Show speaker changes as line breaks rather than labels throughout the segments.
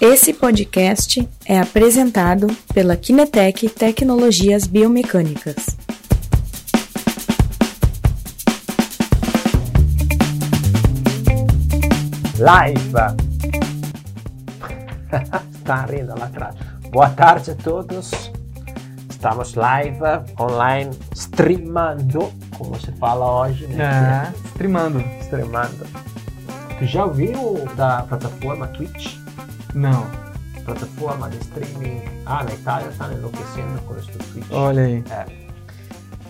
Esse podcast é apresentado pela Kinetec Tecnologias Biomecânicas.
Live! Está rindo lá atrás. Boa tarde a todos. Estamos live, online, streamando, como se fala hoje,
né? É, streamando.
Streamando. Tu já ouviu da plataforma Twitch?
Não.
Plataforma de streaming. Ah, na Itália está enlouquecendo com do Twitch.
Olha aí.
É.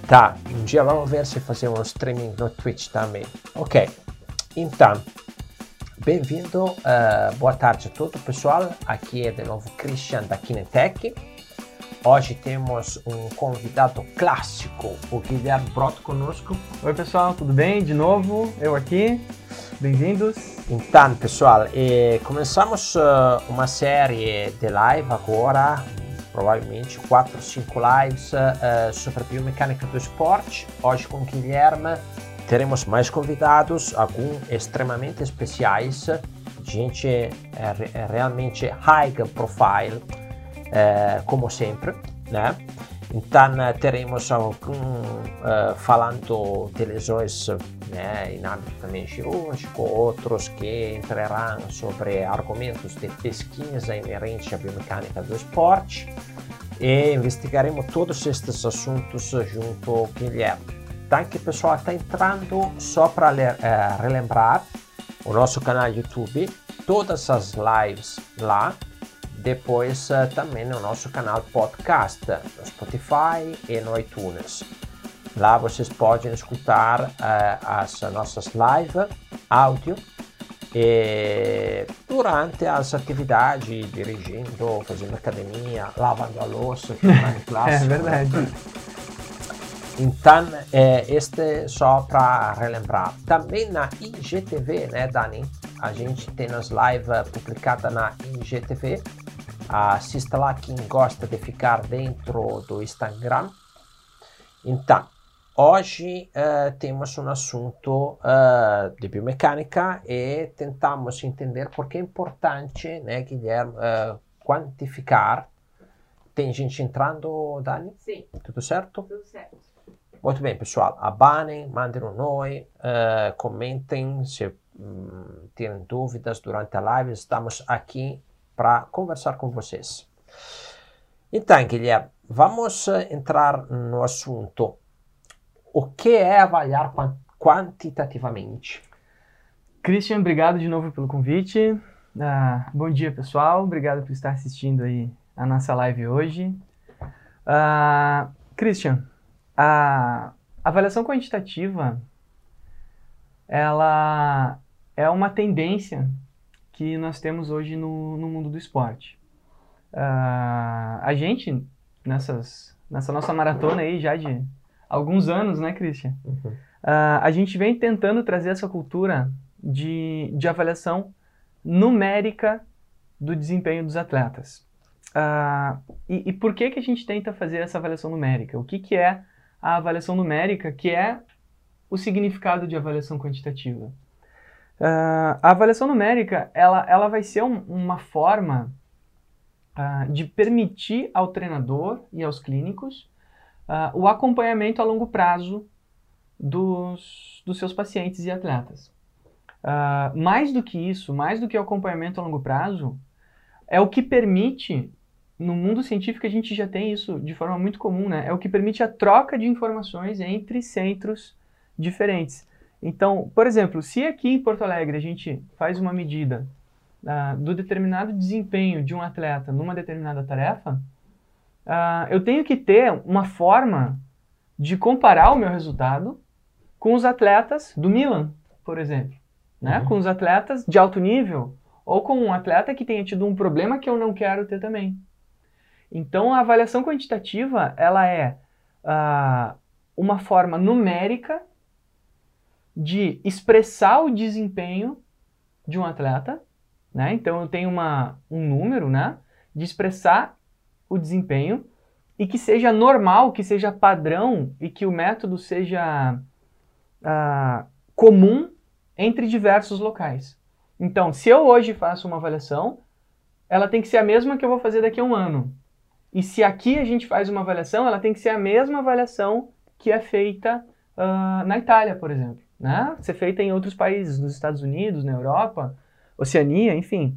Tá, um dia vamos ver se fazemos um streaming no Twitch também. Ok, então, bem-vindo, uh, boa tarde a todo pessoal. Aqui é de novo Christian da Kinetec. Hoje temos um convidado clássico, o Guilherme Broto conosco.
Oi pessoal, tudo bem? De novo, eu aqui. Bem-vindos.
Então, pessoal, eh, começamos uh, uma série de live agora, provavelmente 4 ou 5 lives uh, sobre biomecânica do esporte. Hoje com Guilherme teremos mais convidados, alguns extremamente especiais, gente é, é realmente high profile, é, como sempre, né? Então teremos algum uh, falando de lesões né, em âmbito também cirúrgico, outros que entrarão sobre argumentos de pesquisa inerente à biomecânica do esporte e investigaremos todos estes assuntos junto ao Guilherme. Então, que o pessoal está entrando só para uh, relembrar o nosso canal YouTube, todas as lives lá, depois uh, também no nosso canal podcast, no Spotify e no iTunes. Lá vocês podem escutar uh, as nossas lives, áudio, e durante as atividades, dirigindo, fazendo academia, lavando a louça,
tomando classe. é verdade.
Então, é, este só para relembrar. Também na IGTV, né, Dani? A gente tem as lives publicadas na IGTV. Assista lá quem gosta de ficar dentro do Instagram. Então, hoje uh, temos um assunto uh, de biomecânica e tentamos entender por que é importante, né, Guilherme, uh, quantificar. Tem gente entrando, Dani?
Sim.
Tudo certo?
Tudo certo.
Muito bem, pessoal. Abanem, mandem um oi, comentem se um, tiverem dúvidas durante a live. Estamos aqui para conversar com vocês. Então, Guilherme, vamos eh, entrar no assunto. O que é avaliar quantitativamente?
Christian, obrigado de novo pelo convite. Ah, bom dia, pessoal. Obrigado por estar assistindo aí a nossa live hoje. Ah, Christian, a avaliação quantitativa ela é uma tendência que nós temos hoje no, no mundo do esporte. Uh, a gente, nessas, nessa nossa maratona aí já de alguns anos, né, Christian? Uhum. Uh, a gente vem tentando trazer essa cultura de, de avaliação numérica do desempenho dos atletas. Uh, e, e, por que, que a gente tenta fazer essa avaliação numérica? O que, que é a avaliação numérica, que é o significado de avaliação quantitativa? Uh, a avaliação numérica ela, ela vai ser um, uma forma uh, de permitir ao treinador e aos clínicos uh, o acompanhamento a longo prazo dos, dos seus pacientes e atletas. mais do que isso, mais do que o acompanhamento a longo prazo, é o que permite, no mundo científico a gente já tem isso de forma muito comum, né? é o que permite a troca de informações entre centros diferentes. Então, por exemplo, se aqui em Porto Alegre a gente faz uma medida uh, do determinado desempenho de um atleta numa determinada tarefa, uh, eu tenho que ter uma forma de comparar o meu resultado com os atletas do Milan, por exemplo, né? Uhum. com os atletas de alto nível ou com um atleta que tenha tido um problema que eu não quero ter também. Então, a avaliação quantitativa ela é uh, uma forma numérica de expressar o desempenho de um atleta, né? Então eu tenho uma, um número, né? De expressar o desempenho e que seja normal, que seja padrão e que o método seja uh, comum entre diversos locais. Então, se eu hoje faço uma avaliação, ela tem que ser a mesma que eu vou fazer daqui a um ano. E se aqui a gente faz uma avaliação, ela tem que ser a mesma avaliação que é feita uh, na Itália, por exemplo. Né? Ser feita em outros países, nos Estados Unidos, na Europa, Oceania, enfim.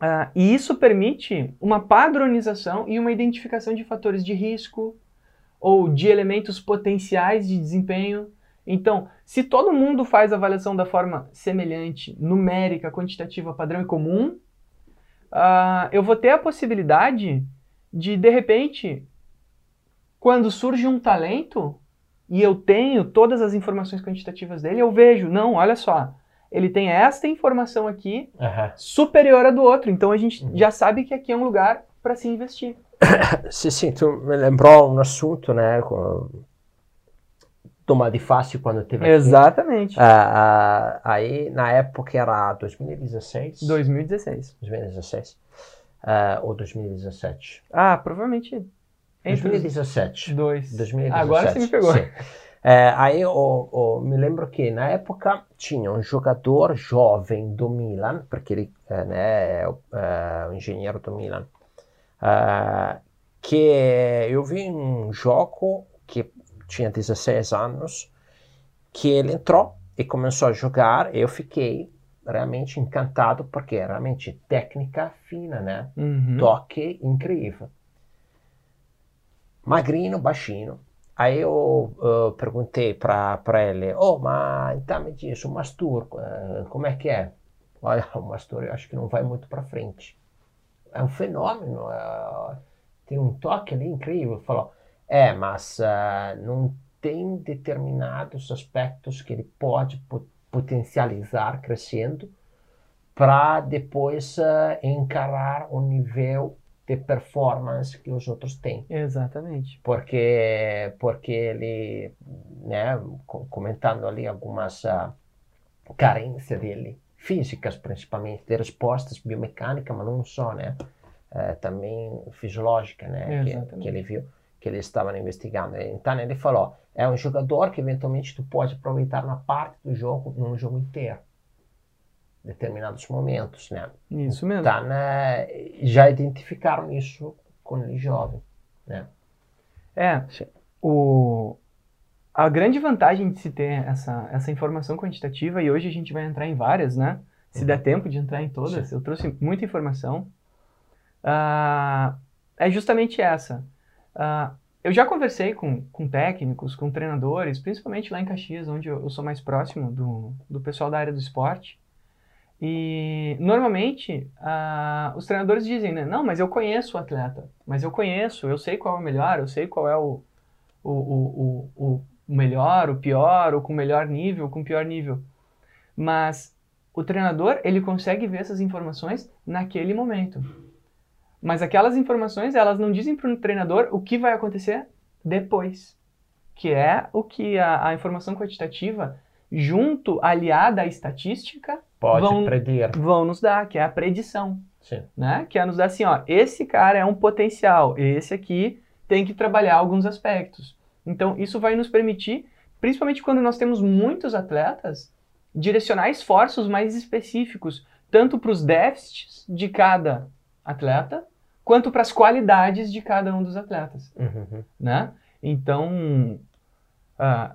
Uh, e isso permite uma padronização e uma identificação de fatores de risco ou de elementos potenciais de desempenho. Então, se todo mundo faz a avaliação da forma semelhante, numérica, quantitativa, padrão e comum, uh, eu vou ter a possibilidade de, de repente, quando surge um talento e eu tenho todas as informações quantitativas dele, eu vejo, não, olha só, ele tem esta informação aqui
Uhum.
superior à do outro, então a gente
Uhum.
já sabe que aqui é um lugar para se investir.
Sì, sì, tu me lembrou um assunto, né? com- Toma de fácil quando teve aqui.
Exatamente.
Ah, ah, aí, na época, era 2016?
2016.
2016. Ah, ou 2017?
Ah, provavelmente os
2017.
dois.
2017.
Agora você me pegou.
Sim. É, aí eu, eu me lembro que na época tinha um jogador jovem do Milan, porque ele eh, né, é o é engenheiro do Milan, ah, que eu vi um jogo que tinha 16 anos, que ele entrou e começou a jogar, eu fiquei realmente encantado, porque é realmente técnica fina, né?
Uhum.
toque incrível. Magrinho, baixinho. Aí eu eh, perguntei para ele, oh, mas então me diz, o Mastur, eh, como é que é? Olha, o Mastur eu acho que não vai muito para frente. É um fenômeno, eh, tem um toque ali incrível. Falou, é, mas eh, não tem determinados aspectos que ele pode po- potencializar crescendo para depois eh, encarar o nível de performance que os outros têm.
Exatamente.
Porque, porque ele, né, co- comentando ali algumas ah, carências dele, físicas principalmente, de respostas biomecânicas, mas não só, né, eh, também fisiológica, né, que, que ele viu, que eles estavam investigando. Então ele falou, é um jogador que eventualmente tu pode aproveitar na parte do jogo, num jogo inteiro, determinados momentos, né.
Isso mesmo.
Então, né, já identificaram isso quando ele jovem, né.
É, o, a grande vantagem de se ter essa, essa informação quantitativa, e hoje a gente vai entrar em várias, né? Se
Uhum.
der tempo de entrar em todas,
Sim.
eu trouxe muita informação, ah, é justamente essa. Ah, eu já conversei com, com técnicos, com treinadores, principalmente lá em Caxias, onde eu, eu sou mais próximo do, do pessoal da área do esporte. E normalmente os treinadores dizem, né? Não, mas eu conheço o atleta, mas eu conheço, eu sei qual é o melhor, eu sei qual é o, o, o, o, o melhor, o pior, ou com melhor nível, com pior nível. Mas o treinador, ele consegue ver essas informações naquele momento. Mas aquelas informações, elas não dizem para o treinador o que vai acontecer depois. Que é o que a, a informação quantitativa, junto, aliada à estatística,
Pode
Vão-
predir.
vão nos dar, que é a predição
Sim.
né? Que é nos dar assim, ó, esse cara é um potencial, esse aqui tem que trabalhar alguns aspectos. Então, isso vai nos permitir, principalmente quando nós temos muitos atletas, direcionar esforços mais específicos, tanto para os déficits de cada atleta, quanto para as qualidades de cada um dos atletas,
Uhum.
né? Então, ah,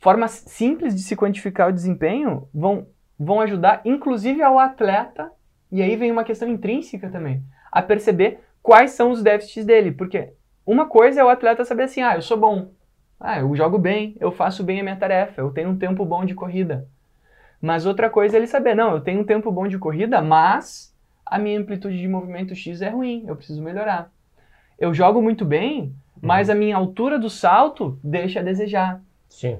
formas simples de se quantificar o desempenho vão, vão ajudar, inclusive, ao atleta, e aí vem uma questão intrínseca também, a perceber quais são os déficits dele. Porque uma coisa é o atleta saber assim, ah, eu sou bom, ah, eu jogo bem, eu faço bem a minha tarefa, eu tenho um tempo bom de corrida. Mas outra coisa é ele saber, não, eu tenho um tempo bom de corrida, mas a minha amplitude de movimento X é ruim, eu preciso melhorar. Eu jogo muito bem, mas a minha altura do salto deixa a desejar.
Sim.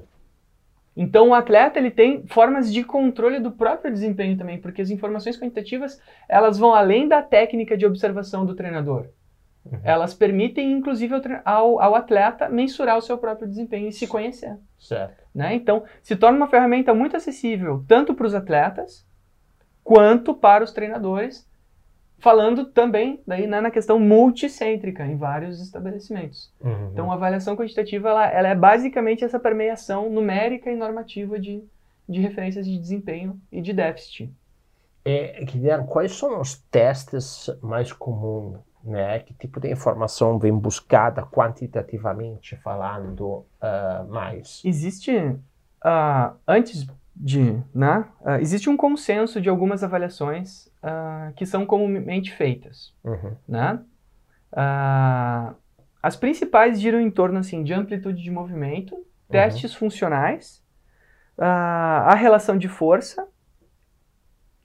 Então o atleta ele tem formas de controle do próprio desempenho também, porque as informações quantitativas elas vão além da técnica de observação do treinador.
Uhum.
Elas permitem inclusive ao, ao atleta mensurar o seu próprio desempenho e se conhecer.
Certo.
Né? Então se torna uma ferramenta muito acessível tanto para os atletas quanto para os treinadores, falando também daí né, na questão multicêntrica em vários estabelecimentos.
Uhum.
Então, a avaliação quantitativa ela, ela é basicamente essa permeação numérica e normativa de, de referências de desempenho e de déficit.
E, Guilherme, quais são os testes mais comuns? Né? Que tipo de informação vem buscada quantitativamente falando uh, mais?
Existe, uh, antes de, né? Uh, existe um consenso de algumas avaliações que são comumente feitas,
uhum.
né? as principais giram em torno assim de amplitude de movimento, uhum. testes funcionais, a relação de força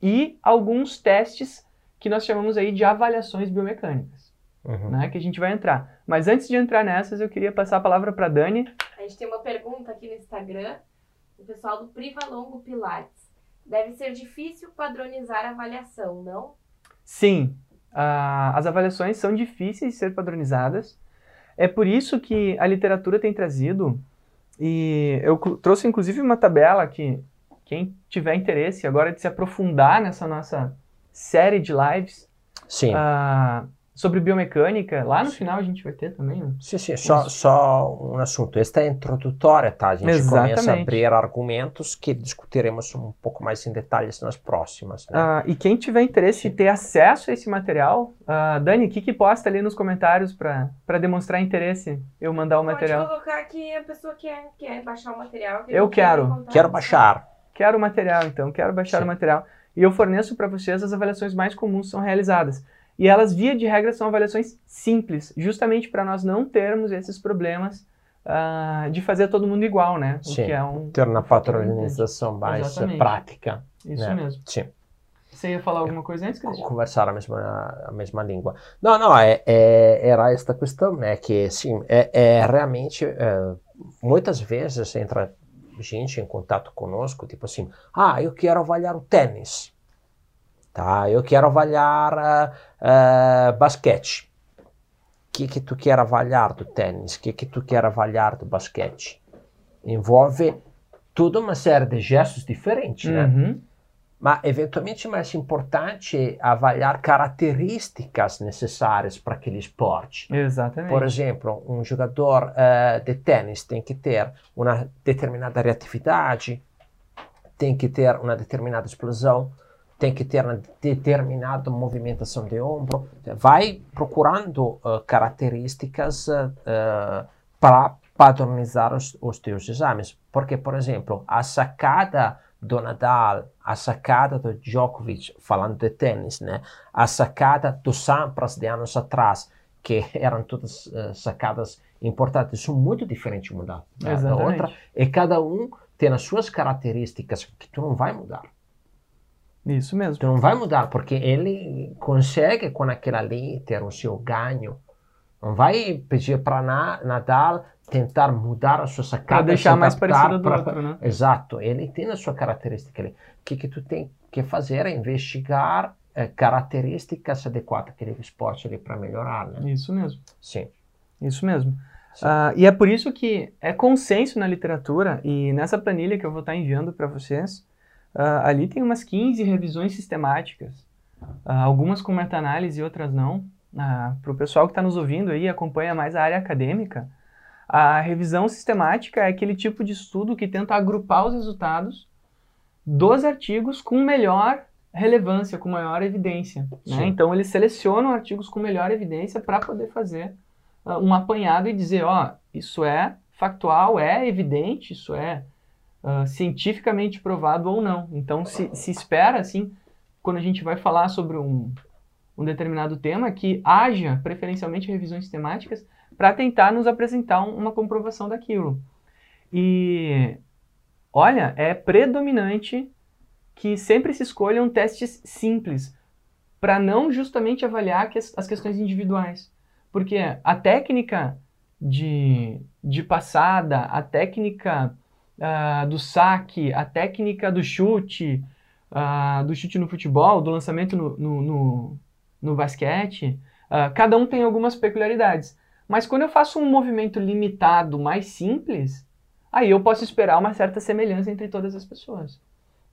e alguns testes que nós chamamos aí de avaliações biomecânicas,
uhum.
né, que a gente vai entrar. Mas antes de entrar nessas, eu queria passar a palavra para Dani.
A gente tem uma pergunta aqui no Instagram, do pessoal do Privalongo Pilates. Deve ser difícil padronizar a avaliação, não?
Sim, uh, as avaliações são difíceis de ser padronizadas. É por isso que a literatura tem trazido, e eu trouxe inclusive uma tabela que quem tiver interesse agora de se aprofundar nessa nossa série de lives uh, sobre biomecânica, lá no final a gente vai ter também.
Sim, sim, só, só um assunto. Esta é introdutória, tá? A gente Exatamente. começa a abrir argumentos que discutiremos um pouco mais em detalhes nas próximas. Né?
Uh, e quem tiver interesse em ter acesso a esse material, uh, Dani, o que, que posta ali nos comentários para demonstrar interesse eu mandar o
Pode
material?
Pode colocar que a pessoa quer, quer baixar o material. Que
eu quero.
Quero baixar.
Quero o material, então, quero baixar Sim. o material. E eu forneço para vocês as avaliações mais comuns que são realizadas. E elas, via de regra, são avaliações simples, justamente para nós não termos esses problemas uh, de fazer todo mundo igual, né?
Sim,
o que
é um ter uma padronização mais Exatamente. prática.
Isso
né?
mesmo.
Sim.
Você ia falar alguma coisa antes, Cristian?
Conversar a mesma, a mesma língua. Não, não, é, é, era esta questão, né? Que, sim, é, é realmente, é, muitas vezes entra gente em contato conosco, tipo assim, ah, eu quero avaliar o tênis, tá? Eu quero avaliar uh, uh, basquete. O que que tu quer avaliar do tênis? O que que tu quer avaliar do basquete? Envolve toda uma série de gestos diferentes, né?
Uhum
mas eventualmente mais importante avaliar características necessárias para aquele esporte.
Exatamente.
Por exemplo, um jogador uh, de tênis tem que ter uma determinada reatividade, tem que ter uma determinada explosão, tem que ter uma determinada movimentação de ombro. Vai procurando uh, características uh, para padronizar os, os teus exames. Porque, por exemplo, a sacada do Nadal, a sacada do Djokovic, falando de tênis, né? a sacada do Sampras de anos atrás, que eram todas sacadas importantes, são muito diferentes uma da, da, outra, e cada um tem as suas características que tu não vai mudar.
Isso mesmo.
Tu não vai mudar, porque ele consegue com aquela ali ter o seu ganho. Não vai pedir para Nadal tentar mudar a sua sacada. Para
deixar mais parecido do outro, né?
Exato. Ele tem a sua característica ali. O que, que tu tem que fazer é investigar é, características adequadas daquele esporte ali para melhorar, né?
Isso mesmo.
Sim.
Isso mesmo. Uh, e é por isso que é consenso na literatura, e nessa planilha que eu vou estar enviando para vocês, uh, ali tem umas 15 revisões sistemáticas, uh, algumas com meta-análise e outras não. para o pessoal que está nos ouvindo aí, acompanha mais a área acadêmica, a revisão sistemática é aquele tipo de estudo que tenta agrupar os resultados dos artigos com melhor relevância, com maior evidência. Né? Então, eles selecionam artigos com melhor evidência para poder fazer uh, um apanhado e dizer: ó, isso é factual, é evidente, isso é uh, cientificamente provado ou não. Então, se, se espera, assim, quando a gente vai falar sobre um, um determinado tema, que haja preferencialmente revisões sistemáticas para tentar nos apresentar uma comprovação daquilo. E olha, é predominante que sempre se escolham testes simples para não justamente avaliar as questões individuais. Porque a técnica de, de passada, a técnica uh, do saque, a técnica do chute, uh, do chute no futebol, do lançamento no, no, no, no basquete, uh, cada um tem algumas peculiaridades. Mas quando eu faço um movimento limitado mais simples, aí eu posso esperar uma certa semelhança entre todas as pessoas,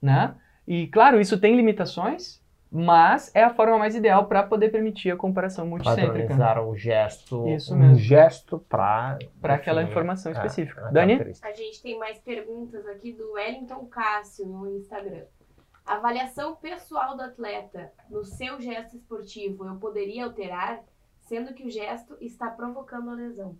né? E claro, isso tem limitações, mas é a forma mais ideal para poder permitir a comparação multicêntrica.
Padronizar o gesto,
isso mesmo.
um gesto para
para aquela informação é, específica. É, Dani?
A gente tem mais perguntas aqui do Wellington Cássio no Instagram. Avaliação pessoal do atleta no seu gesto esportivo eu poderia alterar, sendo que o gesto está provocando a lesão.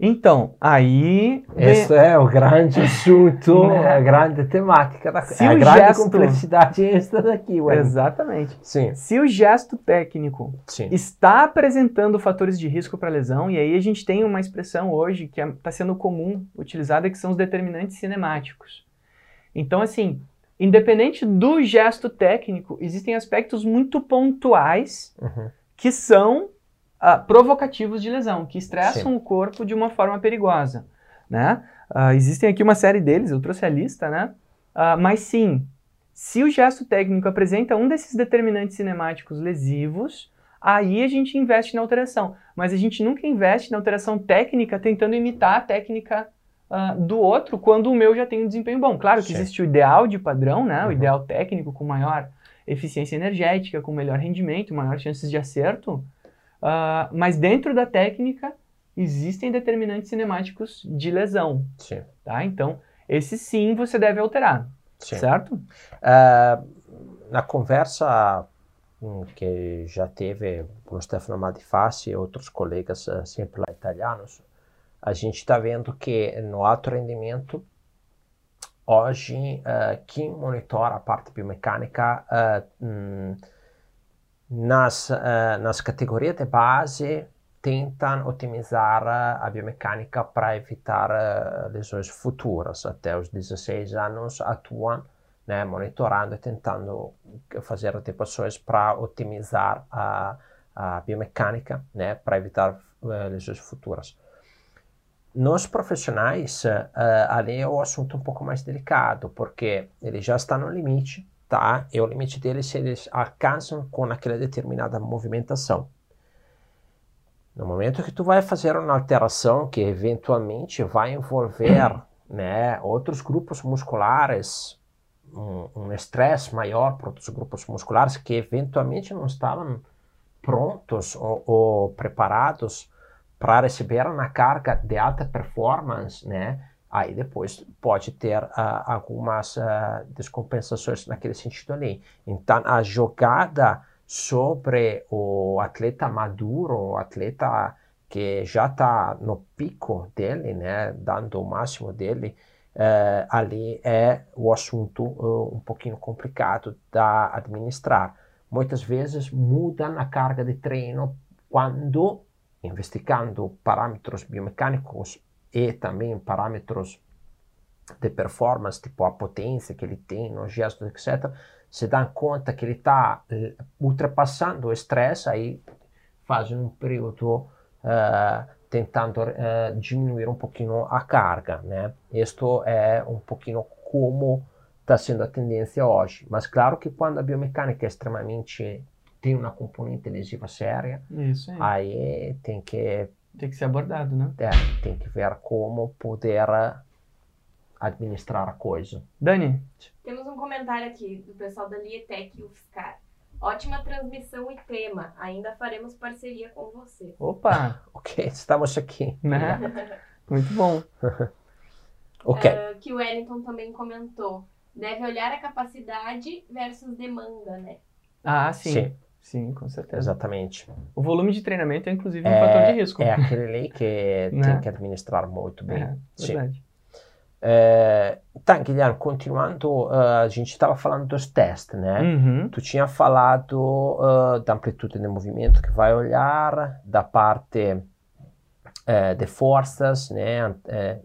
Então, aí.
Esse é o grande assunto,
Né?
a grande temática, da,
Se
a
o
grande
gesto-
complexidade é esta daqui, ué.
Exatamente.
Sim,
Se o gesto técnico
sim.
está apresentando fatores de risco para lesão, e aí a gente tem uma expressão hoje que está sendo comum utilizada, que são os determinantes cinemáticos. Então, assim, independente do gesto técnico, existem aspectos muito pontuais
Uhum.
que são ah, provocativos de lesão, que estressam o corpo de uma forma perigosa, né? Ah, existem aqui uma série deles, eu trouxe a lista, né? Ah, mas sim, se o gesto técnico apresenta um desses determinantes cinemáticos lesivos, aí a gente investe na alteração. Mas a gente nunca investe na alteração técnica tentando imitar a técnica ah, do outro quando o meu já tem um desempenho bom. Claro que
Sim.
existe o ideal de padrão, né? O
Uhum.
ideal técnico com maior eficiência energética, com melhor rendimento, maior chances de acerto. Ah, mas dentro da técnica existem determinantes cinemáticos de lesão,
Sim,
tá? Então, esse sim você deve alterar,
sim.
certo?
Eh, na conversa hum, que já teve com o Stefano Madifassi e outros colegas eh, sempre lá italianos, a gente está vendo que no alto rendimento, hoje, eh, quem monitora a parte biomecânica hum, nas, eh, nas categorias de base tentam otimizar eh, a biomecânica para evitar eh, lesões futuras. Até os 16 anos atuam né, monitorando e tentando fazer adequações para otimizar a, a biomecânica, né, para evitar eh, lesões futuras. Nos profissionais, eh, ali é o assunto um pouco mais delicado, porque ele já está no limite, tá? E o limite deles se eles alcançam com aquela determinada movimentação. No momento que tu vai fazer uma alteração que eventualmente vai envolver, né, outros grupos musculares, um um estresse maior para outros grupos musculares que eventualmente não estavam prontos ou, ou preparados para receber uma carga de alta performance, né? Aí depois pode ter ah, algumas ah, descompensações naquele sentido ali. Então a jogada sobre o atleta maduro, o atleta que já está no pico dele, né, dando o máximo dele, eh, ali é o assunto eh, um pouquinho complicado da administrar. Muitas vezes mudam a carga de treino quando, investigando parâmetros biomecânicos e também parâmetros de performance, tipo a potência que ele tem nos gestos, etc., se dão conta que ele está ultrapassando o estresse, aí fazem um período eh, tentando eh, diminuir um pouquinho a carga, né? Isto é um pouquinho como está sendo a tendência hoje. Mas claro que quando a biomecânica é extremamente tem uma componente lesiva séria,
aí.
aí tem que
Tem que ser abordado, né?
é, tem que ver como poder eh, administrar a coisa.
Dani,
Temos um comentário aqui do pessoal da Lietec UFSCar. Ótima transmissão e tema. Ainda faremos parceria com você.
opa,
Ok, estamos aqui.
né? Muito bom.
Ok.
Ah, que o Wellington também comentou. Deve olhar a capacidade versus demanda, né?
Ah, sim.
Sim.
Sim, com certeza.
Exatamente.
O volume de treinamento é inclusive um fator de risco.
É aquele que
Né?
tem que administrar muito bem.
É, verdade.
É, tá, Guilherme, continuando, ah, a gente estava falando dos testes, né?
Uhum.
Tu tinha falado ah, da amplitude de movimento que vai olhar, da parte eh, de forças, né,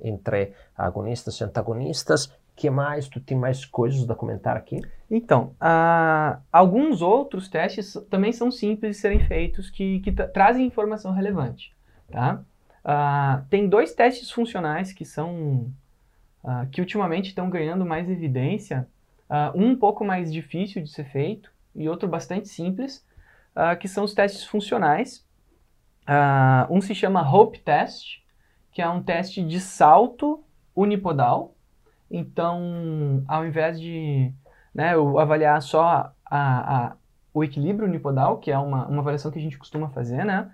entre agonistas e antagonistas. Que mais? Tu tem mais coisas a comentar aqui?
Então, ah, alguns outros testes também são simples de serem feitos que, que tra- trazem informação relevante. Tá? Ah, tem dois testes funcionais que são ah, que ultimamente estão ganhando mais evidência, ah, um um pouco mais difícil de ser feito e outro bastante simples, que são os testes funcionais. Um se chama Hope Test, que é um teste de salto unipodal. Então, ao invés de né, eu avaliar só a, a- o equilíbrio unipodal, que é uma, uma avaliação que a gente costuma fazer, né?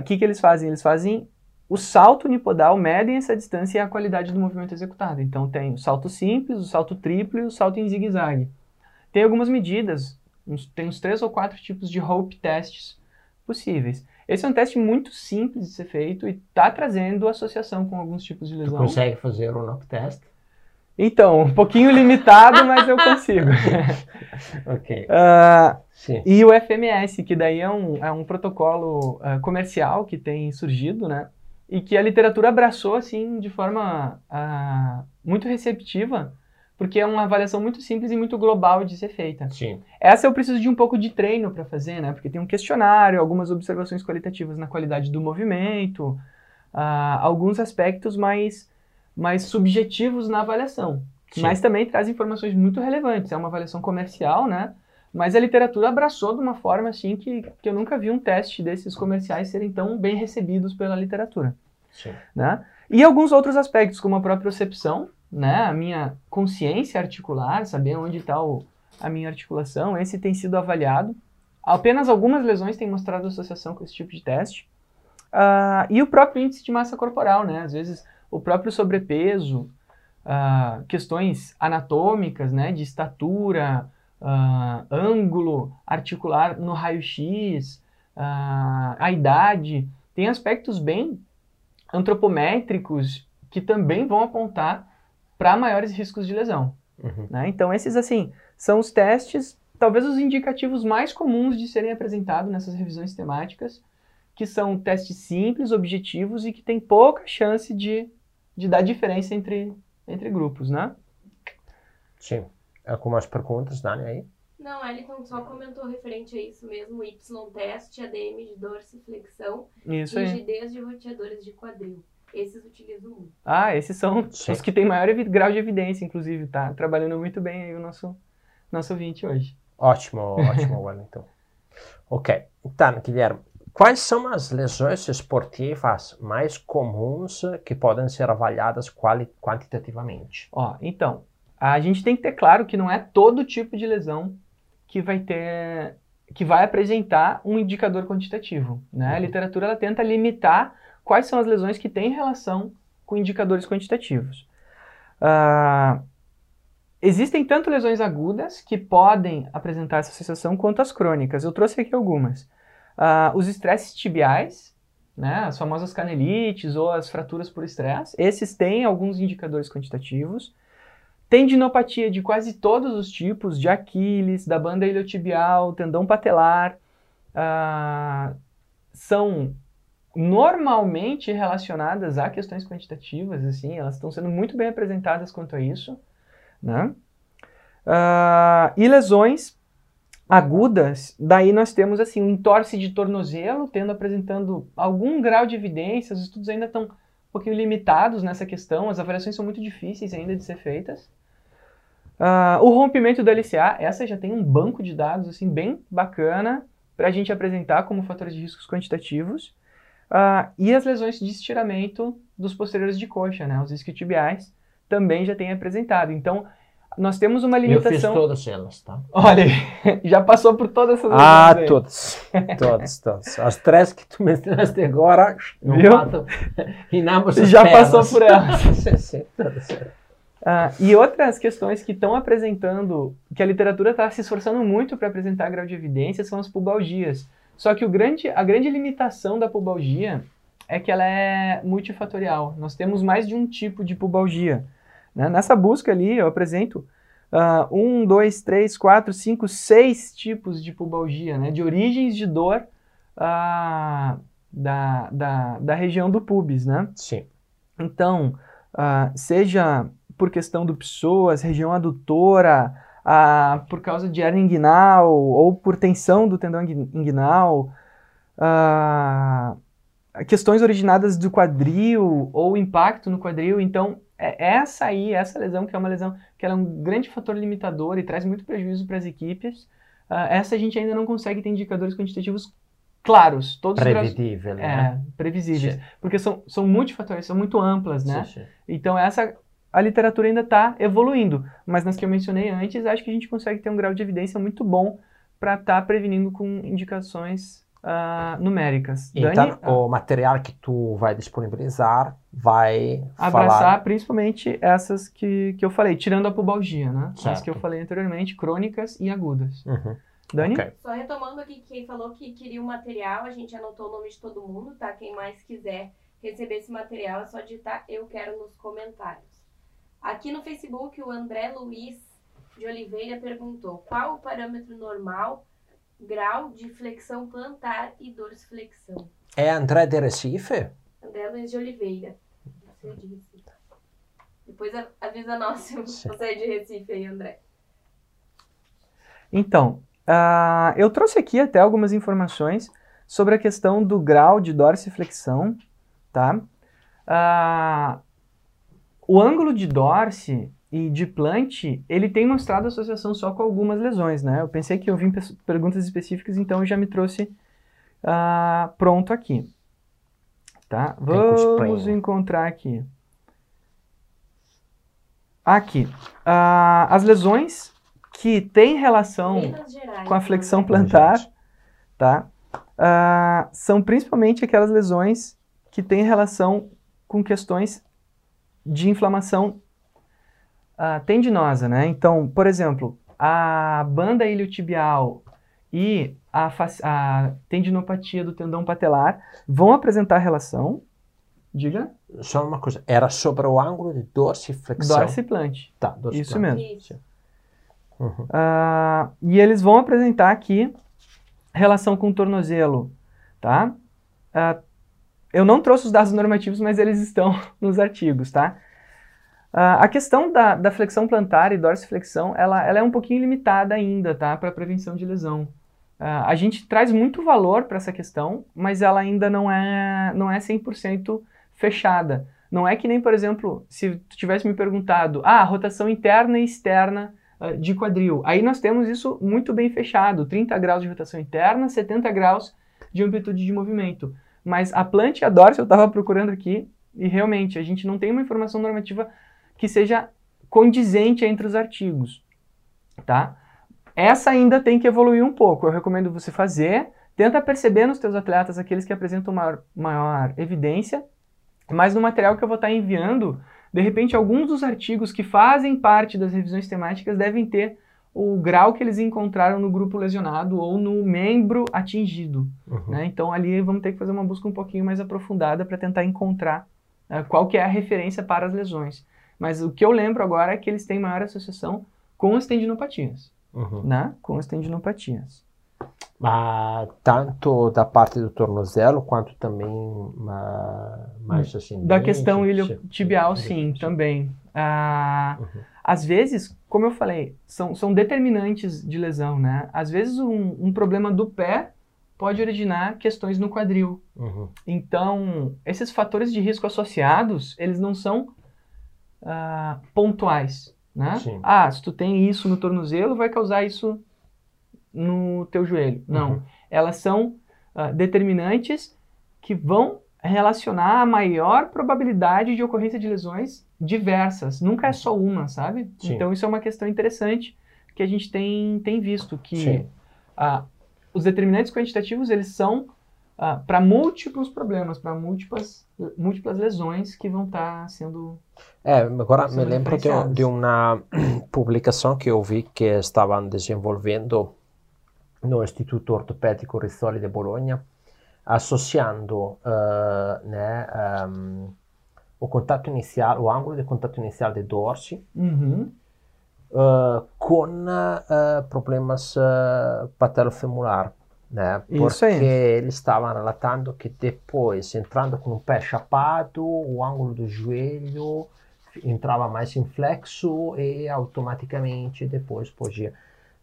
O que, que eles fazem? Eles fazem o salto unipodal medem essa distância e a qualidade do movimento executado. Então tem o salto simples, o salto triplo e o salto em zigue-zague. Tem algumas medidas, uns, tem uns três ou quatro tipos de hope testes possíveis. Esse é um teste muito simples de ser feito e está trazendo associação com alguns tipos de lesão.
Tu consegue fazer um up test?
Então, um pouquinho limitado, mas eu consigo.
ok.
Uh,
Sim.
e o FMS, que daí é um, é um protocolo uh, comercial que tem surgido, né? E que a literatura abraçou, assim, de forma uh, muito receptiva, porque é uma avaliação muito simples e muito global de ser feita.
Sim.
Essa eu preciso de um pouco de treino para fazer, né? Porque tem um questionário, algumas observações qualitativas na qualidade do movimento, alguns aspectos mais mais subjetivos na avaliação. Sim. Mas também traz informações muito relevantes. É uma avaliação comercial, né? Mas a literatura abraçou de uma forma assim que, que eu nunca vi um teste desses comerciais serem tão bem recebidos pela literatura.
Sim.
Né? E alguns outros aspectos, como a própria percepção, né? a minha consciência articular, saber onde está a minha articulação, esse tem sido avaliado. Apenas algumas lesões têm mostrado associação com esse tipo de teste. Uh, e o próprio índice de massa corporal, né? Às vezes o próprio sobrepeso, uh, questões anatômicas, né, de estatura, uh, ângulo articular no raio-x, uh, a idade, tem aspectos bem antropométricos que também vão apontar para maiores riscos de lesão.
Uhum.
Né? Então, esses, assim, são os testes, talvez os indicativos mais comuns de serem apresentados nessas revisões temáticas, que são testes simples, objetivos e que têm pouca chance de de dar diferença entre, entre grupos, né?
Sim. Algumas perguntas, Dani, aí?
Não, Elton só comentou referente a isso mesmo, Y-teste, ADM de dorsiflexão
isso
e
aí.
rigidez de roteadores de quadril. Esses utilizam muito.
Ah, esses são
Sim.
os que têm maior grau de evidência, inclusive, tá trabalhando muito bem aí o nosso, nosso ouvinte hoje.
Ótimo, ótimo, Wellington. ok, então, Guilherme, Quais são as lesões esportivas mais comuns que podem ser avaliadas quantitativamente?
Ó, então, a gente tem que ter claro que não é todo tipo de lesão que vai ter que vai apresentar um indicador quantitativo, né? Uhum. A literatura ela tenta limitar quais são as lesões que têm relação com indicadores quantitativos. Uh, existem tanto lesões agudas que podem apresentar essa associação quanto as crônicas. Eu trouxe aqui algumas. Uh, os estresses tibiais, né, as famosas canelites ou as fraturas por estresse, esses têm alguns indicadores quantitativos. Tendinopatia de quase todos os tipos, de Aquiles, da banda iliotibial, tendão patelar, uh, são normalmente relacionadas a questões quantitativas, assim, elas estão sendo muito bem apresentadas quanto a isso, né? Uh, e lesões agudas, daí nós temos assim um entorse de tornozelo, tendo apresentando algum grau de evidência, os estudos ainda estão um pouquinho limitados nessa questão, as avaliações são muito difíceis ainda de ser feitas. Uh, o rompimento do LCA, essa já tem um banco de dados assim bem bacana para a gente apresentar como fatores de riscos quantitativos. Uh, e as lesões de estiramento dos posteriores de coxa, né, os isquiotibiais, também já tem apresentado. Então, nós temos uma limitação.
Eu fiz todas elas, tá?
Olha, já passou por todas essas
Ah, todas. todas, todas. As três que tu mencionaste agora, não
Viu?
matam.
Já passou por elas.
sim, sim, todas.
Ah, e outras questões que estão apresentando, que a literatura está se esforçando muito para apresentar grau de evidência, são as pubalgias. Só que o grande, a grande limitação da pubalgia é que ela é multifatorial. Nós temos mais de um tipo de pubalgia. Né? Nessa busca ali, eu apresento uh, um, dois, três, quatro, cinco, seis tipos de pubalgia, né? de origens de dor uh, da, da, da região do pubis. Né?
Sim.
Então, uh, seja por questão do psoas, região adutora, uh, por causa de hernia inguinal ou por tensão do tendão inguinal, uh, questões originadas do quadril ou impacto no quadril. Então, é essa aí, essa lesão, que é uma lesão que é um grande fator limitador e traz muito prejuízo para as equipes, uh, essa a gente ainda não consegue ter indicadores quantitativos claros. Todos
Previsível, né?
É, previsíveis. Sim. Porque são, são multifatoriais, são muito amplas, né?
Sim.
Então, essa a literatura ainda está evoluindo, mas nas que eu mencionei antes, acho que a gente consegue ter um grau de evidência muito bom para estar tá prevenindo com indicações ah, numéricas.
Então,
Dani, ah,
o material que tu vai disponibilizar vai
abraçar
falar...
principalmente essas que, que eu falei, tirando a pubalgia, né? As
Certo.
que eu falei anteriormente, crônicas e agudas.
Uhum.
Dani?
Ok.
Só retomando aqui, quem falou que queria o material, a gente anotou o nome de todo mundo, tá? Quem mais quiser receber esse material é só digitar eu quero nos comentários. Aqui no Facebook, o André Luiz de Oliveira perguntou qual o parâmetro normal, grau de flexão plantar e dorsiflexão.
É André de Recife?
André Luiz de Oliveira. Você é. Depois a- avisa nós se você é de Recife aí, André.
Então, ah, eu trouxe aqui até algumas informações sobre a questão do grau de dorsiflexão, tá? Ah, o ângulo de dorse e de plante, ele tem mostrado associação só com algumas lesões, né? Eu pensei que eu vim perguntas específicas, então eu já me trouxe ah, pronto aqui. Tá? Vamos encontrar aqui. Aqui. Ah, as lesões que têm relação com a flexão
André.
plantar, tá? Ah, são principalmente aquelas lesões que têm relação com questões de inflamação ah, tendinosa, né? Então, por exemplo, a banda iliotibial e a, a tendinopatia do tendão patelar vão apresentar relação, diga,
Só uma coisa, era sobre o ângulo de dorsiflexão.
dorsiflante.
Tá, dorsiflexão.
Isso mesmo.
Isso.
Uhum.
Ah, e eles vão apresentar aqui relação com o tornozelo, tá? Ah, eu não trouxe os dados normativos, mas eles estão nos artigos, tá? Ah, a questão da, da flexão plantar e dorsiflexão, ela, ela é um pouquinho limitada ainda, tá? Para prevenção de lesão. Ah, a gente traz muito valor para essa questão, mas ela ainda não é, não é 100% fechada. Não é que nem, por exemplo, se tu tivesse me perguntado, ah, rotação interna e externa ah, de quadril. Aí nós temos isso muito bem fechado, 30 graus de rotação interna, 70 graus de amplitude de movimento. Mas a plant e a dorse eu estava procurando aqui e realmente a gente não tem uma informação normativa que seja condizente entre os artigos, tá? Essa ainda tem que evoluir um pouco. Eu recomendo você fazer, tenta perceber nos teus atletas aqueles que apresentam maior, maior evidência, mas no material que eu vou estar enviando, de repente, alguns dos artigos que fazem parte das revisões temáticas devem ter o grau que eles encontraram no grupo lesionado ou no membro atingido.
Uhum.
né? Então, ali vamos ter que fazer uma busca um pouquinho mais aprofundada para tentar encontrar eh, qual que é a referência para as lesões. Mas o que eu lembro agora é que eles têm maior associação com as tendinopatias,
Uhum.
né? Com as tendinopatias.
Ma tanto da parte do tornozelo quanto também ma, mais assim.
Da questão iliotibial, sim, também. Ah, Às vezes, como eu falei, são, são determinantes de lesão, né? Às vezes um, um problema do pé pode originar questões no quadril.
Uhum.
Então, esses fatores de risco associados, eles não são ah, pontuais, né?
Sim.
Ah, se tu tem isso no tornozelo, vai causar isso no teu joelho. Não.
Uhum.
Elas são ah, determinantes que vão relacionar a maior probabilidade de ocorrência de lesões diversas. Nunca é só uma, sabe?
Sim.
Então, isso é uma questão interessante que a gente tem, tem visto, que ah, os determinantes quantitativos, eles são para múltiplos problemas, para múltiplas, múltiplas lesões que vão estar sendo...
É, agora
Sono
me lembro de, de uma publicação que eu vi que estavam desenvolvendo no Instituto Ortopédico Rizzoli de Bologna, associando eh, né, ehm, o contato inicial, o ângulo de contato inicial de dorsi
Uhum.
eh, con eh, problemas patellofemolar, né? Porque
aí.
eles estavam relatando que depois, entrando com o pé chapado, o ângulo do joelho entrava mais inflexo e automaticamente depois podia.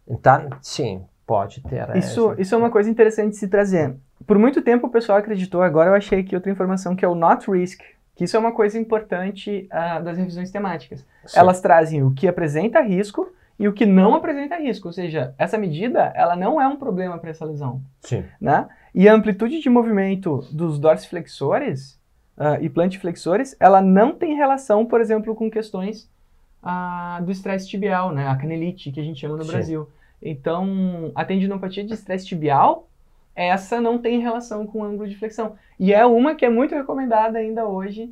Então, sim, pode ter.
Isso,
essa-
isso é uma coisa interessante de se trazer. Por muito tempo o pessoal acreditou, agora eu achei aqui outra informação que é o not risk, que isso é uma coisa importante ah, das revisões temáticas.
Sim.
Elas trazem o que apresenta risco e o que não apresenta risco, ou seja, essa medida ela não é um problema para essa lesão,
Sim.
né? E a amplitude de movimento dos dorsiflexores ah, e plantiflexores, ela não tem relação, por exemplo, com questões ah, do estresse tibial, né? A canelite que a gente chama no
Sim.
Brasil. Então, a tendinopatia de estresse tibial, essa não tem relação com o ângulo de flexão. E é uma que é muito recomendada ainda hoje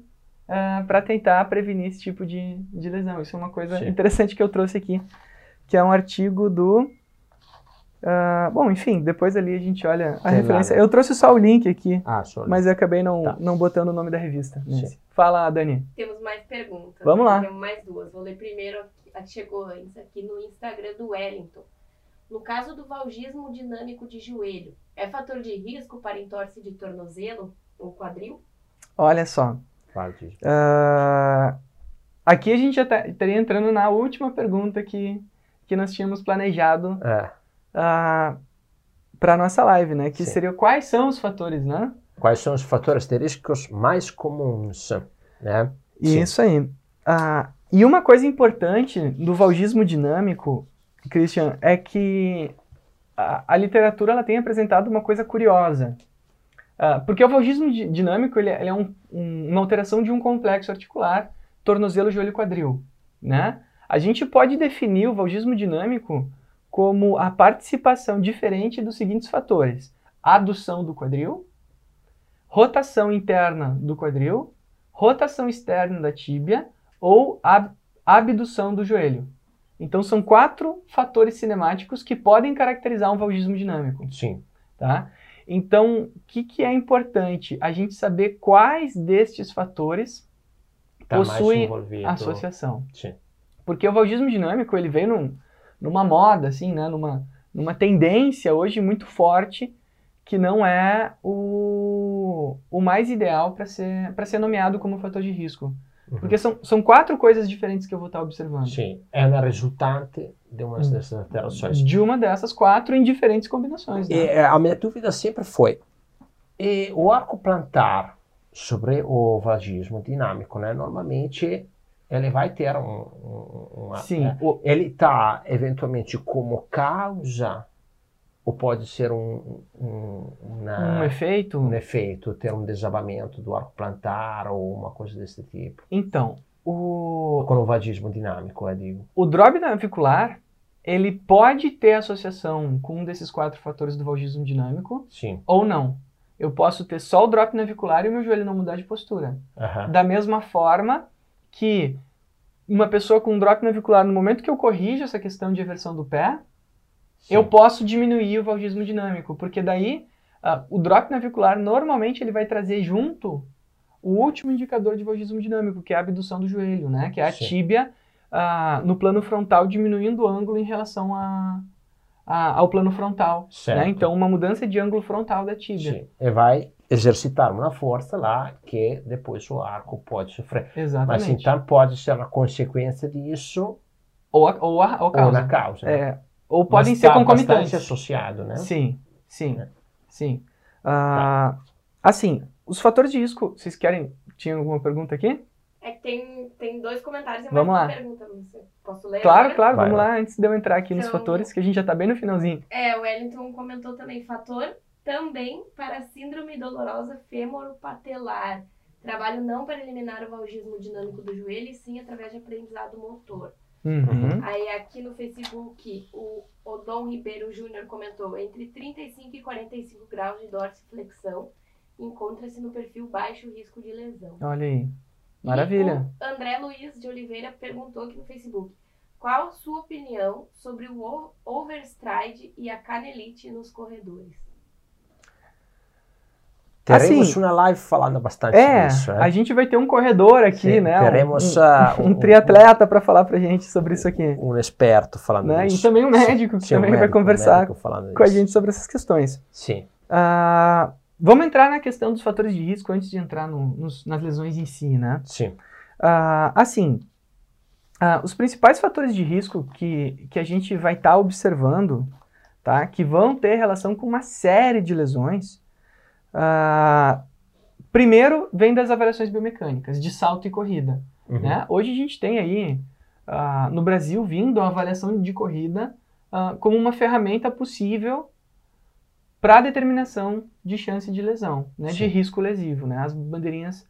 uh, para tentar prevenir esse tipo de, de lesão. Isso é uma coisa
Sim.
interessante que eu trouxe aqui, que é um artigo do. uh, bom, enfim, depois ali a gente olha a
Tem lá,
referência.
né?
Eu trouxe só o link aqui,
Ah,
mas eu acabei não,
Tá.
não botando o nome da revista. nesse. Fala, Dani.
Temos mais perguntas.
Vamos lá.
Temos mais duas. Vou ler primeiro a que chegou antes aqui no Instagram do Wellington. No caso do valgismo dinâmico de joelho, é fator de risco para entorse de tornozelo ou quadril?
Olha só. Ah, aqui a gente já tá- estaria entrando na última pergunta que, que nós tínhamos planejado
É.
para a nossa live, né? Que
Sim.
seria quais são os fatores, né?
Quais são os fatores de riscos mais comuns, né? Sim.
Isso aí. Ah, e uma coisa importante do valgismo dinâmico, Christian, é que a, a literatura ela tem apresentado uma coisa curiosa. Ah, porque o valgismo di- dinâmico ele é, ele é um- um- uma alteração de um complexo articular, tornozelo, joelho e quadril. Né? A gente pode definir o valgismo dinâmico como a participação diferente dos seguintes fatores: adução do quadril, rotação interna do quadril, rotação externa da tíbia ou ab- abdução do joelho. Então são quatro fatores cinemáticos que podem caracterizar um valgismo dinâmico,
Sim.
tá? Então, o que, que é importante? A gente saber quais destes fatores
Tá
possuem associação.
Sim.
Porque o valgismo dinâmico, ele veio num- numa moda, assim, né? Numa, numa tendência hoje muito forte que não é o, o mais ideal para ser, pra ser nomeado como fator de risco.
Uhum.
Porque são, são quatro coisas diferentes que eu vou estar observando.
Sim, é uma resultante de uma
Hum.
dessas alterações.
De uma dessas quatro em diferentes combinações. Né?
E, eh, a minha dúvida sempre foi, e o arco plantar sobre o vagismo dinâmico, né? Normalmente ele vai ter um, um- uma...
Sim, o-
Ele está eventualmente como causa ou pode ser um, um, uma-
um efeito.
um efeito, ter um desabamento do arco plantar ou uma coisa desse tipo.
Então, o,
Com o vagismo dinâmico, eu digo.
o drop navicular, ele pode ter associação com um desses quatro fatores do valgismo dinâmico
Sim.
ou não. Eu posso ter só o drop navicular e o meu joelho não mudar de postura.
Aham.
Da mesma forma que uma pessoa com drop navicular, no momento que eu corrijo essa questão de eversão do pé,
Sim.
eu posso diminuir o valgismo dinâmico, porque daí ah, o drop navicular normalmente ele vai trazer junto o último indicador de valgismo dinâmico, que é a abdução do joelho, né? Que é a
Sim.
tíbia ah, no plano frontal diminuindo o ângulo em relação a, a- ao plano frontal. Né? Então, uma mudança de ângulo frontal da tíbia.
Sim. E vai exercitar uma força lá que depois o arco pode sofrer. Mas
Exatamente.
então pode ser uma consequência disso
Ou, a, ou, a, ou a
ou
causa.
na causa. né?
É, ou podem
Mas
ser
tá
concomitantes.
bastante associado, né?
Sim, sim,
É.
sim. Ah, Assim, os fatores de risco, vocês querem? Tinha alguma pergunta aqui?
É que tem, tem dois comentários e mais
Vamos
uma
lá.
pergunta. Você. Posso ler?
Claro,
agora?
claro,
Vai
vamos
lá.
lá, antes de eu entrar aqui nos
Então-
fatores, que a gente já tá bem no finalzinho.
É, o Wellington comentou também fator também para síndrome dolorosa fêmoro-patelar. Trabalho não para eliminar o valgismo dinâmico do joelho, e sim através de aprendizado motor.
Uhum.
Aí aqui no Facebook, o Odon Ribeiro Júnior comentou entre 35 e 45 graus de dorsiflexão. Encontra-se no perfil baixo risco de lesão.
Olha aí. Maravilha.
E o André Luiz de Oliveira perguntou aqui no Facebook: qual sua opinião sobre o o- overstride e a canelite nos corredores?
Teremos
Assim,
uma live falando bastante
É,
disso.
a gente vai ter um corredor aqui,
Sim,
né?
teremos,
um, um,
um-
triatleta para falar pra gente sobre isso aqui.
Um experto falando
Né? E
disso.
também um médico que
Sim, um
também vai
médico, um
conversar com a gente sobre essas questões.
Sim.
Ah, vamos entrar na questão dos fatores de risco antes de entrar no- nos- nas lesões em si, né?
Sim.
Ah, assim, ah, os principais fatores de risco que, que a gente vai estar observando, tá? Que vão ter relação com uma série de lesões. Ah, primeiro, vem das avaliações biomecânicas, de salto e corrida.
Uhum.
né? Hoje a gente tem aí, ah, no Brasil, vindo a avaliação de corrida ah, como uma ferramenta possível para determinação de chance de lesão, né? de risco lesivo, né? as bandeirinhas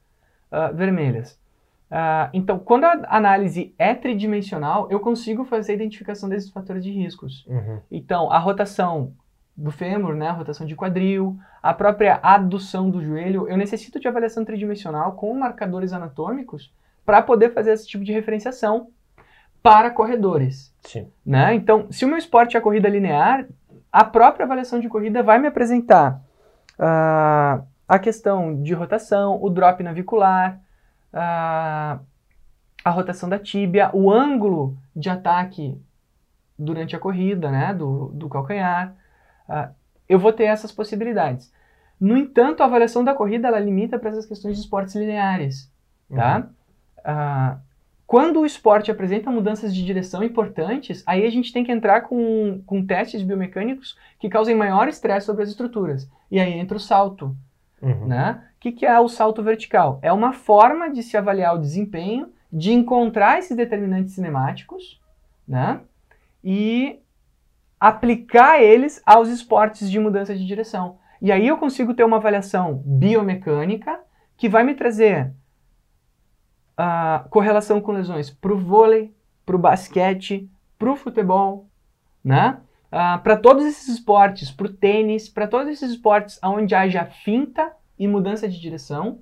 vermelhas. Então, quando a análise é tridimensional, eu consigo fazer a identificação desses fatores de riscos.
Uhum.
Então, a rotação do fêmur, né, a rotação de quadril, a própria adução do joelho. Eu necessito de avaliação tridimensional com marcadores anatômicos para poder fazer esse tipo de referenciação para corredores.
Sim.
Né? Então, se o meu esporte é corrida linear, a própria avaliação de corrida vai me apresentar uh, a questão de rotação, o drop navicular, uh, a rotação da tíbia, o ângulo de ataque durante a corrida, né, do, do calcanhar. Uh, eu vou ter essas possibilidades. No entanto, a avaliação da corrida ela limita para essas questões de esportes lineares, tá? Uhum. Uh, quando o esporte apresenta mudanças de direção importantes, aí a gente tem que entrar com, com testes biomecânicos que causem maior estresse sobre as estruturas. E aí entra o salto. Uhum. Né? O que, que é o salto vertical? É uma forma de se avaliar o desempenho, de encontrar esses determinantes cinemáticos, né? E aplicar eles aos esportes de mudança de direção. E aí eu consigo ter uma avaliação biomecânica que vai me trazer a uh, correlação com lesões para o vôlei, para o basquete, para o futebol, né? Uh, para todos esses esportes, para o tênis, para todos esses esportes onde haja finta e mudança de direção,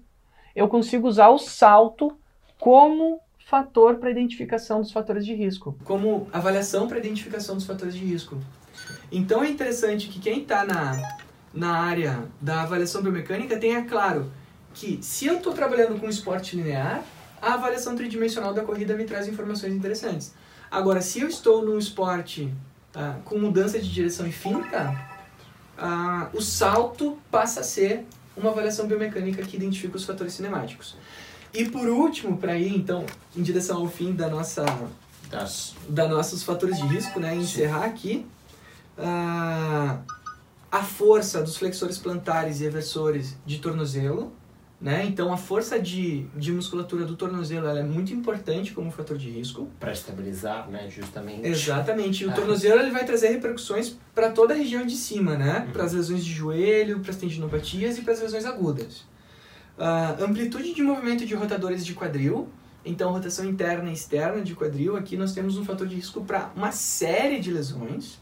eu consigo usar o salto como fator para identificação dos fatores de risco. Como avaliação para identificação dos fatores de risco. Então é interessante que quem está na, na área da avaliação biomecânica tenha claro que se eu estou trabalhando com esporte linear, a avaliação tridimensional da corrida me traz informações interessantes. Agora, se eu estou num esporte uh, com mudança de direção e finta, o salto passa a ser uma avaliação biomecânica que identifica os fatores cinemáticos. E por último, para ir então em direção ao fim da nossa das da nossos fatores de risco, né, encerrar aqui uh, a força dos flexores plantares e eversores de tornozelo, né? Então a força de, de musculatura do tornozelo é muito importante como fator de risco.
Para estabilizar, né? Justamente.
Exatamente. O ah. tornozelo ele vai trazer repercussões para toda a região de cima, né? Uhum. Para as lesões de joelho, para as tendinopatias e para as lesões agudas. Uh, amplitude de movimento de rotadores de quadril. Então, rotação interna e externa de quadril. Aqui nós temos um fator de risco para uma série de lesões.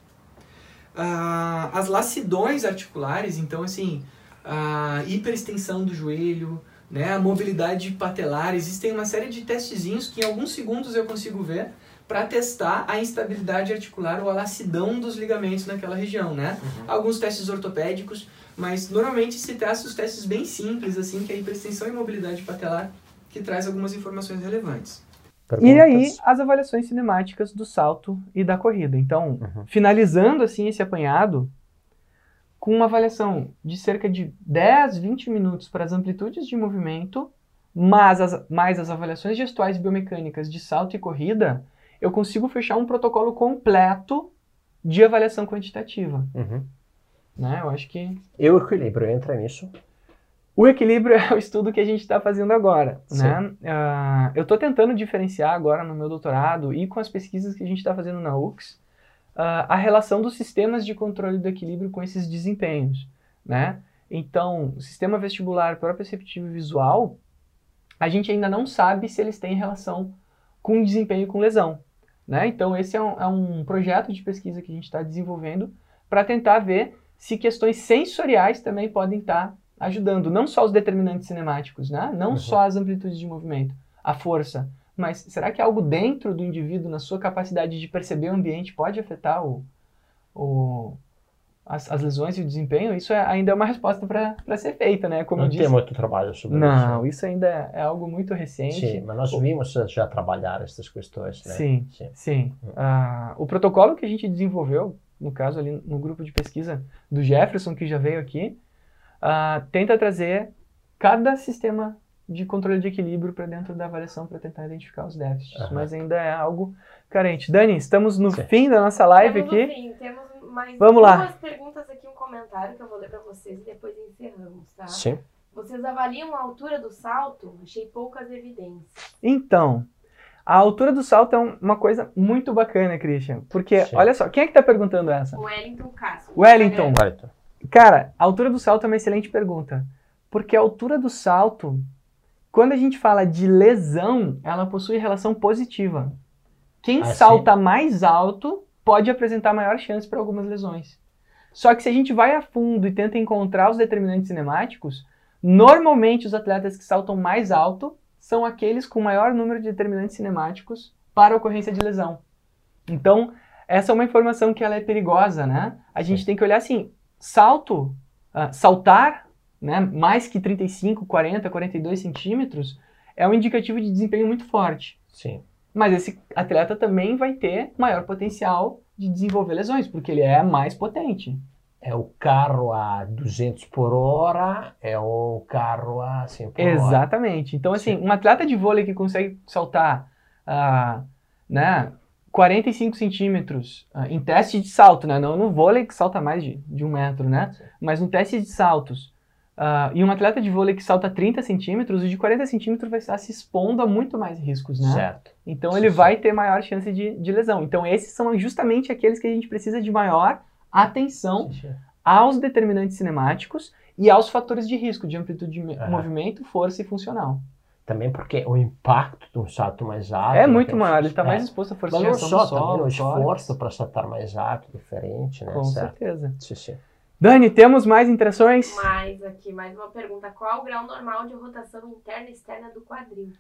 Uh, as lacidões articulares, então, assim, a hiperextensão do joelho, né, a mobilidade patelar. Existem uma série de testezinhos que em alguns segundos eu consigo ver para testar a instabilidade articular ou a lacidão dos ligamentos naquela região, né? Uhum. Alguns testes ortopédicos, mas normalmente se testa os testes bem simples, assim, que é a hiperextensão e mobilidade patelar, que traz algumas informações relevantes. Perguntas. E aí, as avaliações cinemáticas do salto e da corrida. Então, uhum. finalizando assim esse apanhado, com uma avaliação de cerca de 10, 20 minutos para as amplitudes de movimento, mais as, mais as avaliações gestuais biomecânicas de salto e corrida, eu consigo fechar um protocolo completo de avaliação quantitativa. Uhum. Né? Eu acho que.
E o equilíbrio entra nisso?
O equilíbrio é o estudo que a gente está fazendo agora. Né? Uh, eu estou tentando diferenciar agora no meu doutorado e com as pesquisas que a gente está fazendo na UX uh, a relação dos sistemas de controle do equilíbrio com esses desempenhos, né? Então, o sistema vestibular proprioceptivo e visual, a gente ainda não sabe se eles têm relação com desempenho com lesão, né? Então, esse é um, é um projeto de pesquisa que a gente está desenvolvendo para tentar ver se questões sensoriais também podem estar tá ajudando, não só os determinantes cinemáticos, né? Não uhum. só as amplitudes de movimento, a força, mas será que algo dentro do indivíduo, na sua capacidade de perceber o ambiente, pode afetar o, o, as, as lesões e o desempenho? Isso é, ainda é uma resposta para ser feita, né?
Como Não tem muito trabalho sobre
Não,
isso.
Não, isso ainda é, é, algo muito recente.
Sim, mas nós vimos já trabalhar essas questões, né?
Sim, sim. sim. Hum. Ah, o protocolo que a gente desenvolveu, no caso ali no grupo de pesquisa do Jefferson, que já veio aqui, ah, tenta trazer cada sistema de controle de equilíbrio para dentro da avaliação para tentar identificar os déficits, uhum. mas ainda é algo carente. Dani, estamos no Sim. fim da nossa live
temos
aqui.
No fim, temos mais
Vamos
duas
lá.
perguntas aqui, um comentário que eu vou ler para vocês e depois encerramos, tá?
Sim.
Vocês avaliam a altura do salto? Achei poucas evidências.
Então, a altura do salto é uma coisa muito bacana, Christian. Porque, Sim. olha só, quem é que está perguntando essa?
Wellington Castro.
Wellington. Wellington. Cara, a altura do salto é uma excelente pergunta. Porque a altura do salto quando a gente fala de lesão, ela possui relação positiva. Quem ah, salta mais alto pode apresentar maior chance para algumas lesões. Só que se a gente vai a fundo e tenta encontrar os determinantes cinemáticos, normalmente os atletas que saltam mais alto são aqueles com maior número de determinantes cinemáticos para ocorrência de lesão. Então, essa é uma informação que ela é perigosa, né? A gente tem que olhar assim, salto, uh, saltar, né, mais que 35, 40, 42 centímetros, é um indicativo de desempenho muito forte.
Sim.
Mas esse atleta também vai ter maior potencial de desenvolver lesões, porque ele é mais potente.
É o carro a 200 por hora, é o carro a 100 por
Exatamente. hora. Exatamente. Então, assim, Sim. um atleta de vôlei que consegue saltar uh, né, 45 centímetros uh, em teste de salto, né? Não no vôlei que salta mais de, de um metro, né? Sim. Mas no teste de saltos. Uh, e um atleta de vôlei que salta 30 centímetros, o de 40 centímetros vai estar se expondo a muito mais riscos, né?
Certo.
Então sim, ele vai ter maior chance de, de lesão. Então esses são justamente aqueles que a gente precisa de maior atenção aos determinantes cinemáticos e aos fatores de risco de amplitude de uhum. movimento, força e funcional.
Também porque o impacto de um salto mais alto...
É muito maior, ele está é. mais exposto à força
Mas não só, solo, também o esforço para saltar mais alto, diferente, né?
Com certo. certeza.
Sim, sim.
Dani, temos mais interações?
Mais aqui, mais uma pergunta. Qual o grau normal de rotação interna e externa do quadril?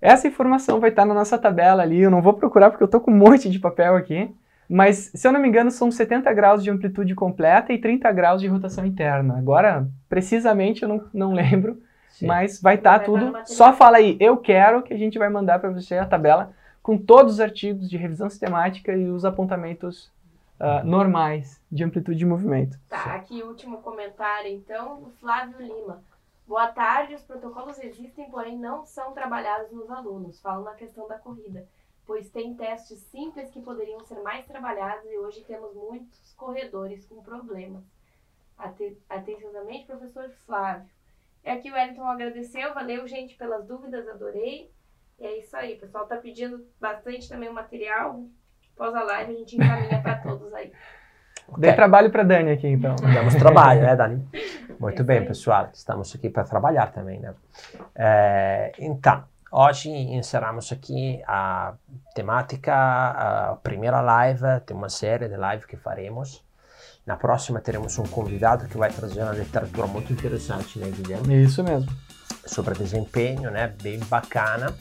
Essa informação vai estar na nossa tabela ali, eu não vou procurar porque eu estou com um monte de papel aqui. Mas, se eu não me engano, são 70 graus de amplitude completa e 30 graus de rotação interna. Agora, precisamente, eu não, não lembro, Sim. mas vai estar tá tudo. Só fala aí, eu quero, que a gente vai mandar para você a tabela com todos os artigos de revisão sistemática e os apontamentos uh, normais de amplitude de movimento.
Tá, aqui o último comentário, então, o Flávio Lima. Boa tarde, os protocolos existem, porém não são trabalhados nos alunos. Falam na questão da corrida pois tem testes simples que poderiam ser mais trabalhados e hoje temos muitos corredores com problemas. Atenciosamente, professor Flávio. É aqui o Wellington agradeceu, valeu, gente, pelas dúvidas, adorei. E é isso aí, o pessoal tá pedindo bastante também o material. Após a live, a gente encaminha para todos aí.
Okay. Dei trabalho para Dani aqui, então.
Damos trabalho, né, Dani? Muito é bem, pessoal. Estamos aqui para trabalhar também, né? É, então, Hoje encerramos aqui a temática, a primeira live, tem uma série de live que faremos. Na próxima teremos um convidado que vai trazer uma literatura muito interessante, né, Guilherme?
Isso mesmo.
Sobre desempenho, né, bem bacana.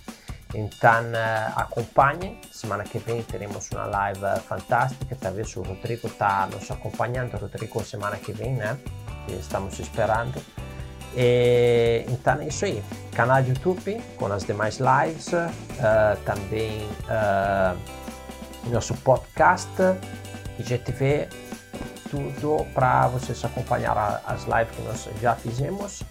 Então uh, acompanhem, semana que vem teremos uma live fantástica, talvez o Rodrigo está nos acompanhando, Rodrigo semana que vem, né? Estamos esperando. E, então é isso aí. Canal do YouTube com as demais lives, uh, também uh, nosso podcast, IGTV, tudo para vocês acompanhar as lives que nós já fizemos.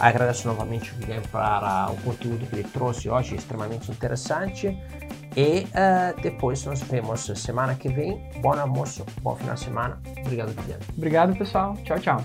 Agradeço novamente o Guilherme para o conteúdo que ele trouxe hoje, extremamente interessante. E uh, depois nos vemos semana que vem. Bom almoço, bom final de semana. Obrigado, Guilherme.
Obrigado, pessoal. Tchau, tchau.